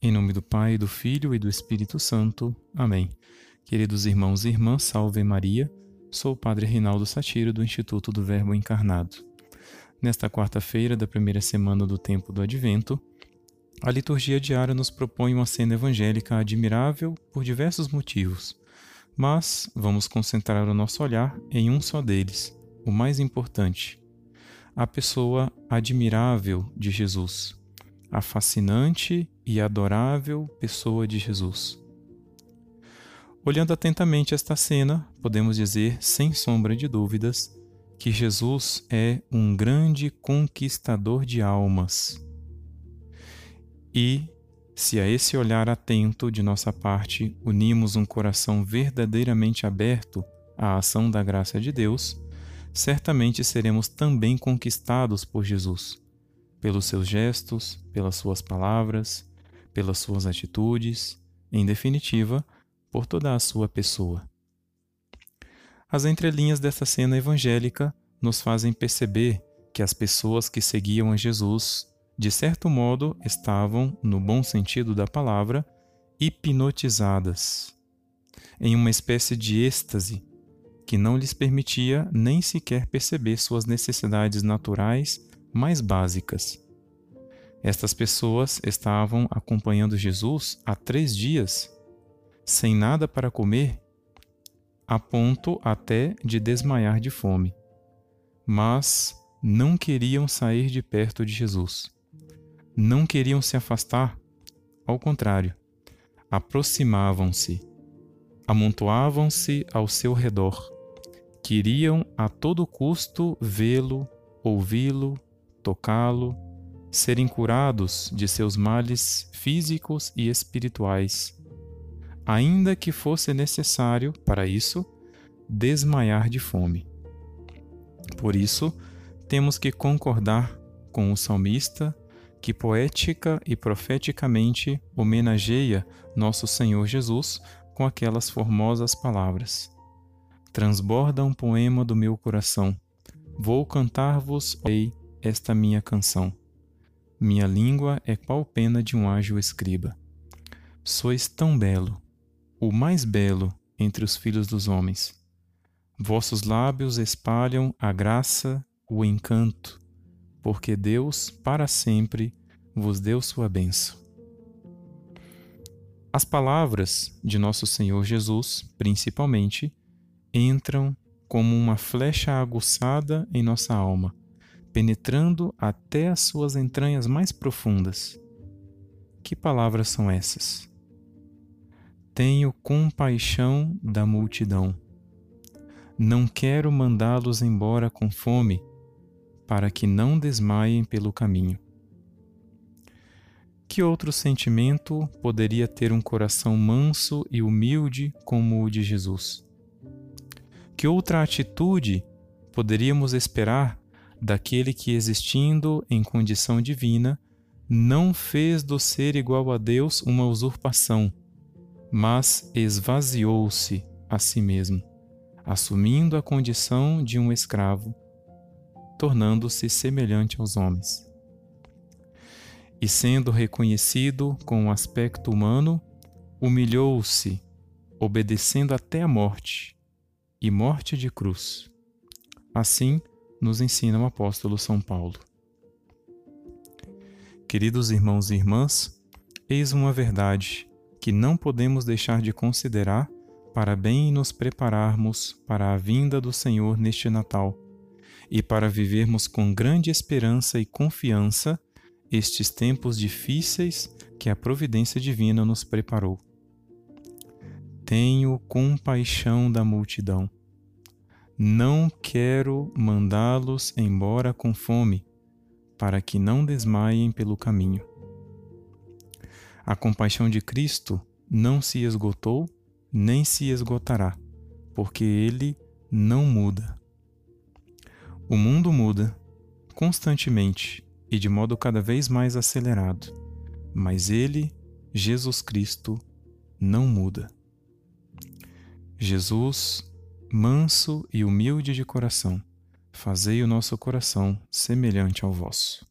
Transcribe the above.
Em nome do Pai, do Filho e do Espírito Santo. Amém. Queridos irmãos e irmãs, salve Maria. Sou o Padre Rinaldo Satiro, do Instituto do Verbo Encarnado. Nesta quarta-feira da primeira semana do tempo do Advento, a liturgia diária nos propõe uma cena evangélica admirável por diversos motivos, mas vamos concentrar o nosso olhar em um só deles, o mais importante: a pessoa admirável de Jesus a fascinante e adorável pessoa de Jesus. Olhando atentamente esta cena, podemos dizer, sem sombra de dúvidas, que Jesus é um grande conquistador de almas. E, se a esse olhar atento de nossa parte unimos um coração verdadeiramente aberto à ação da graça de Deus, certamente seremos também conquistados por Jesus pelos seus gestos, pelas suas palavras, pelas suas atitudes, em definitiva, por toda a sua pessoa. As entrelinhas desta cena evangélica nos fazem perceber que as pessoas que seguiam a Jesus, de certo modo, estavam, no bom sentido da palavra, hipnotizadas, em uma espécie de êxtase que não lhes permitia nem sequer perceber suas necessidades naturais mais básicas. Estas pessoas estavam acompanhando Jesus há três dias, sem nada para comer, a ponto até de desmaiar de fome. Mas não queriam sair de perto de Jesus. Não queriam se afastar, ao contrário, aproximavam-se, amontoavam-se ao seu redor. Queriam a todo custo vê-lo, ouvi-lo, tocá-lo, serem curados de seus males físicos e espirituais, ainda que fosse necessário, para isso, desmaiar de fome. Por isso, temos que concordar com o salmista que poética e profeticamente homenageia nosso Senhor Jesus com aquelas formosas palavras. Transborda um poema do meu coração. Vou cantar-vos, Rei, esta minha canção. Minha língua é qual pena de um ágil escriba. Sois tão belo, o mais belo entre os filhos dos homens. Vossos lábios espalham a graça, o encanto, porque Deus para sempre vos deu sua bênção. As palavras de nosso Senhor Jesus, principalmente, entram como uma flecha aguçada em nossa alma penetrando até as suas entranhas mais profundas. Que palavras são essas? Tenho compaixão da multidão. Não quero mandá-los embora com fome, para que não desmaiem pelo caminho. Que outro sentimento poderia ter um coração manso e humilde como o de Jesus? Que outra atitude poderíamos esperar daquele que, existindo em condição divina, não fez do ser igual a Deus uma usurpação, mas esvaziou-se a si mesmo, assumindo a condição de um escravo, tornando-se semelhante aos homens. E sendo reconhecido com o aspecto humano, humilhou-se, obedecendo até a morte, e morte de cruz. Assim, nos ensina o apóstolo São Paulo. Queridos irmãos e irmãs, eis uma verdade que não podemos deixar de considerar para bem nos prepararmos para a vinda do Senhor neste Natal e para vivermos com grande esperança e confiança estes tempos difíceis que a providência divina nos preparou. Tenho compaixão da multidão não quero mandá-los embora com fome, para que não desmaiem pelo caminho. A compaixão de Cristo não se esgotou, nem se esgotará, porque ele não muda. O mundo muda constantemente e de modo cada vez mais acelerado, mas ele, Jesus Cristo, não muda. Jesus manso e humilde de coração, fazei o nosso coração semelhante ao vosso.